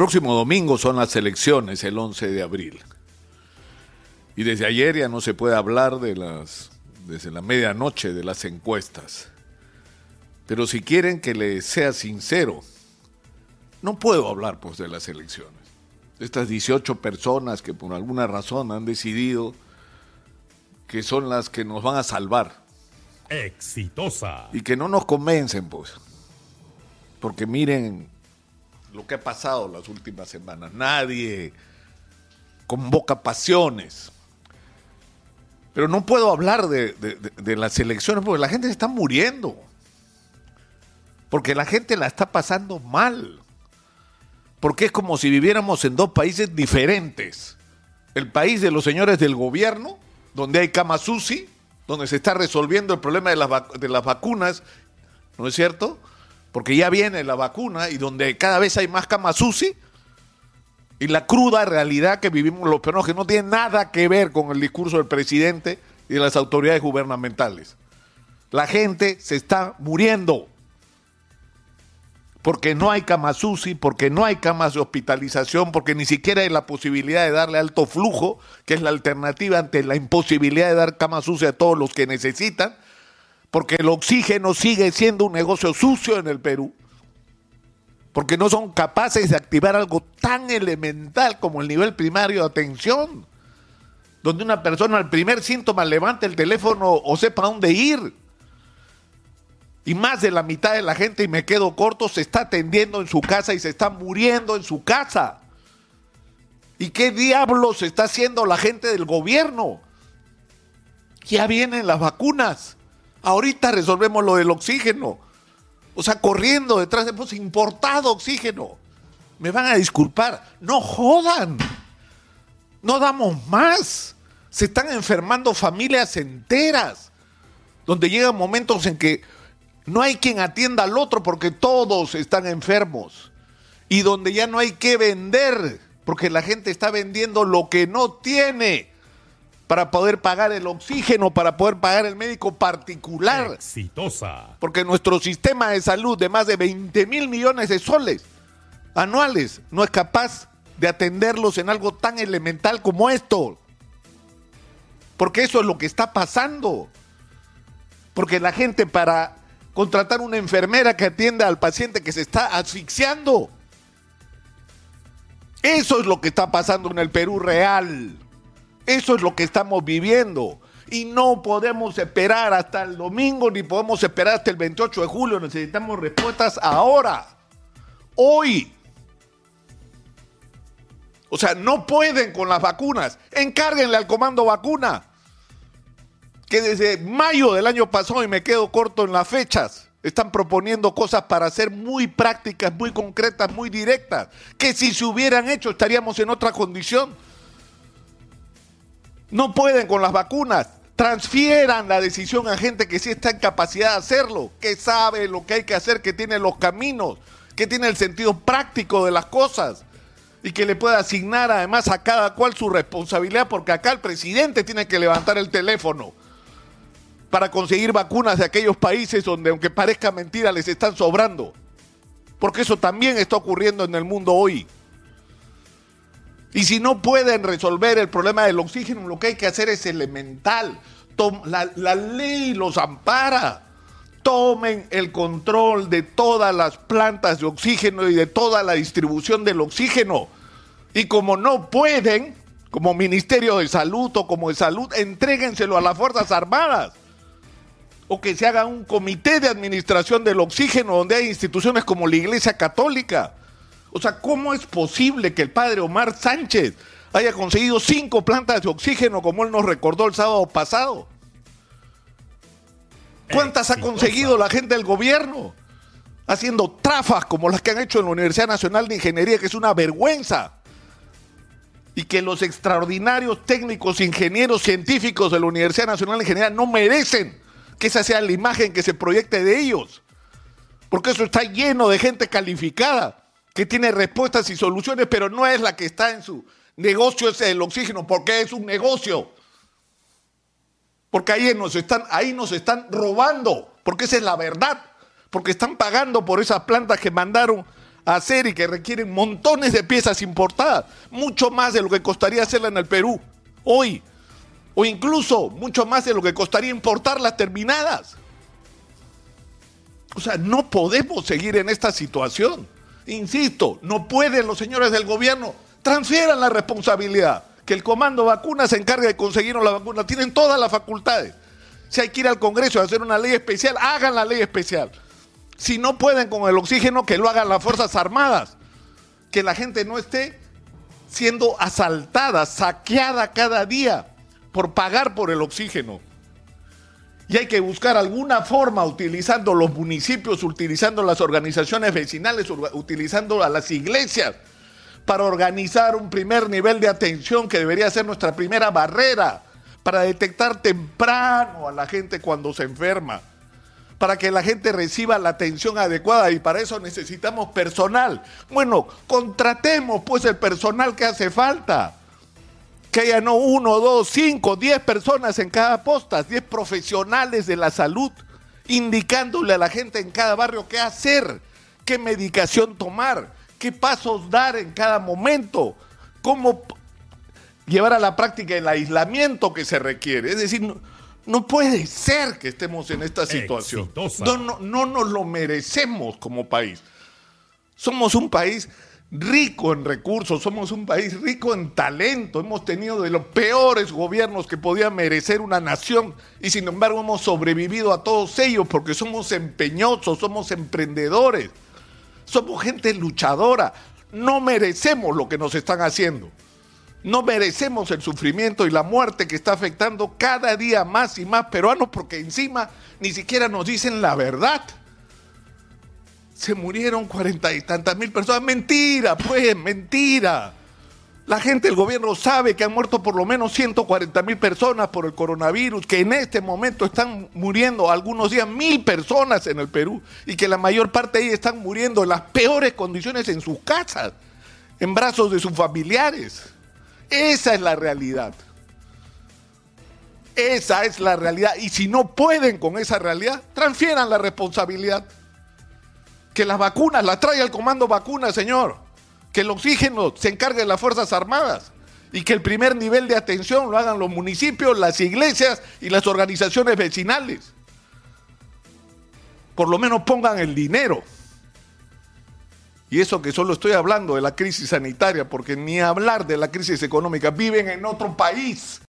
próximo domingo son las elecciones, el 11 de abril. Y desde ayer ya no se puede hablar de las, desde la medianoche de las encuestas. Pero si quieren que les sea sincero, no puedo hablar pues de las elecciones. Estas 18 personas que por alguna razón han decidido que son las que nos van a salvar. Exitosa. Y que no nos convencen pues. Porque miren lo que ha pasado las últimas semanas. Nadie convoca pasiones. Pero no puedo hablar de, de, las elecciones porque la gente se está muriendo. Porque la gente la está pasando mal. Porque es como si viviéramos en dos países diferentes. El país de los señores del gobierno, donde hay Kamasusi, donde se está resolviendo el problema de las, de las vacunas, ¿no es cierto? Porque ya viene la vacuna y donde cada vez hay más Kamasusi y la cruda realidad que vivimos los peruanos, que no tiene nada que ver con el discurso del presidente y de las autoridades gubernamentales. La gente se está muriendo porque no hay camas UCI, porque no hay camas de hospitalización, porque ni siquiera hay la posibilidad de darle alto flujo, que es la alternativa ante la imposibilidad de dar camas UCI a todos los que necesitan, porque el oxígeno sigue siendo un negocio sucio en el Perú, porque no son capaces de activar algo tan elemental como el nivel primario de atención, donde una persona al primer síntoma levante el teléfono o sepa dónde ir y más de la mitad de la gente, y me quedo corto, se está atendiendo en su casa y se está muriendo en su casa. ¿Y qué diablos está haciendo la gente del gobierno? Ya vienen las vacunas. Ahorita resolvemos lo del oxígeno. O sea, corriendo detrás de pues importado oxígeno. Me van a disculpar. No jodan. No damos más. Se están enfermando familias enteras. Donde llegan momentos en que no hay quien atienda al otro porque todos están enfermos. Y donde ya no hay que vender, porque la gente está vendiendo lo que no tiene para poder pagar el oxígeno, para poder pagar el médico particular. Exitosa. Porque nuestro sistema de salud de más de 20 mil millones de soles anuales no es capaz de atenderlos en algo tan elemental como esto. Porque eso es lo que está pasando. Porque la gente para contratar una enfermera que atienda al paciente que se está asfixiando. Eso es lo que está pasando en el Perú real. Eso es lo que estamos viviendo. Y no podemos esperar hasta el domingo, ni podemos esperar hasta el 28 de julio. Necesitamos respuestas ahora. Hoy. O sea, no pueden con las vacunas. Encárguenle al comando vacuna que desde mayo del año pasado, y me quedo corto en las fechas, están proponiendo cosas para ser muy prácticas, muy concretas, muy directas, que si se hubieran hecho estaríamos en otra condición. No pueden con las vacunas. Transfieran la decisión a gente que sí está en capacidad de hacerlo, que sabe lo que hay que hacer, que tiene los caminos, que tiene el sentido práctico de las cosas y que le pueda asignar además a cada cual su responsabilidad, porque acá el presidente tiene que levantar el teléfono para conseguir vacunas de aquellos países donde, aunque parezca mentira, les están sobrando. Porque eso también está ocurriendo en el mundo hoy. Y si no pueden resolver el problema del oxígeno, lo que hay que hacer es elemental. La, la, ley los ampara. Tomen el control de todas las plantas de oxígeno y de toda la distribución del oxígeno. Y como no pueden, como Ministerio de Salud o como de Salud, entréguenselo a las Fuerzas Armadas o que se haga un comité de administración del oxígeno donde hay instituciones como la Iglesia Católica. O sea, ¿cómo es posible que el padre Omar Sánchez haya conseguido cinco plantas de oxígeno como él nos recordó el sábado pasado? ¿Cuántas ha conseguido la gente del gobierno? Haciendo trafas como las que han hecho en la Universidad Nacional de Ingeniería, que es una vergüenza. Y que los extraordinarios técnicos, ingenieros, científicos de la Universidad Nacional de Ingeniería no merecen que esa sea la imagen que se proyecte de ellos. Porque eso está lleno de gente calificada, que tiene respuestas y soluciones, pero no es la que está en su negocio ese del oxígeno, porque es un negocio. Porque ahí nos están, ahí nos están robando, porque esa es la verdad. Porque están pagando por esas plantas que mandaron hacer y que requieren montones de piezas importadas, mucho más de lo que costaría hacerla en el Perú hoy, o incluso mucho más de lo que costaría importarlas terminadas. O sea, no podemos seguir en esta situación. Insisto, no pueden los señores del gobierno, transfieran la responsabilidad, que el comando vacuna se encargue de conseguir la vacuna, tienen todas las facultades. Si hay que ir al Congreso a hacer una ley especial, hagan la ley especial. Si no pueden con el oxígeno, que lo hagan las Fuerzas Armadas. Que la gente no esté siendo asaltada, saqueada cada día por pagar por el oxígeno. Y hay que buscar alguna forma utilizando los municipios, utilizando las organizaciones vecinales, utilizando a las iglesias para organizar un primer nivel de atención que debería ser nuestra primera barrera para detectar temprano a la gente cuando se enferma, para que la gente reciba la atención adecuada y para eso necesitamos personal. Bueno, contratemos pues el personal que hace falta que haya no uno, dos, cinco, diez personas en cada posta, diez profesionales de la salud, indicándole a la gente en cada barrio qué hacer, qué medicación tomar, qué pasos dar en cada momento, cómo llevar a la práctica el aislamiento que se requiere. Es decir, no, no puede ser que estemos en esta situación. No, no, no nos lo merecemos como país. Somos un país rico en recursos, somos un país rico en talento, hemos tenido de los peores gobiernos que podía merecer una nación y sin embargo hemos sobrevivido a todos ellos porque somos empeñosos, somos emprendedores, somos gente luchadora, no merecemos lo que nos están haciendo. No merecemos el sufrimiento y la muerte que está afectando cada día más y más peruanos porque encima ni siquiera nos dicen la verdad se murieron cuarenta y tantas mil personas. Mentira, pues, mentira. La gente del gobierno sabe que han muerto por lo menos 140 mil personas por el coronavirus, que en este momento están muriendo algunos días mil personas en el Perú y que la mayor parte de ellas están muriendo en las peores condiciones en sus casas, en brazos de sus familiares. Esa es la realidad. Esa es la realidad. Y si no pueden con esa realidad, transfieran la responsabilidad que las vacunas las traiga el comando vacuna, señor. Que el oxígeno se encargue de las Fuerzas Armadas. Y que el primer nivel de atención lo hagan los municipios, las iglesias y las organizaciones vecinales. Por lo menos pongan el dinero. Y eso que solo estoy hablando de la crisis sanitaria, porque ni hablar de la crisis económica, viven en otro país.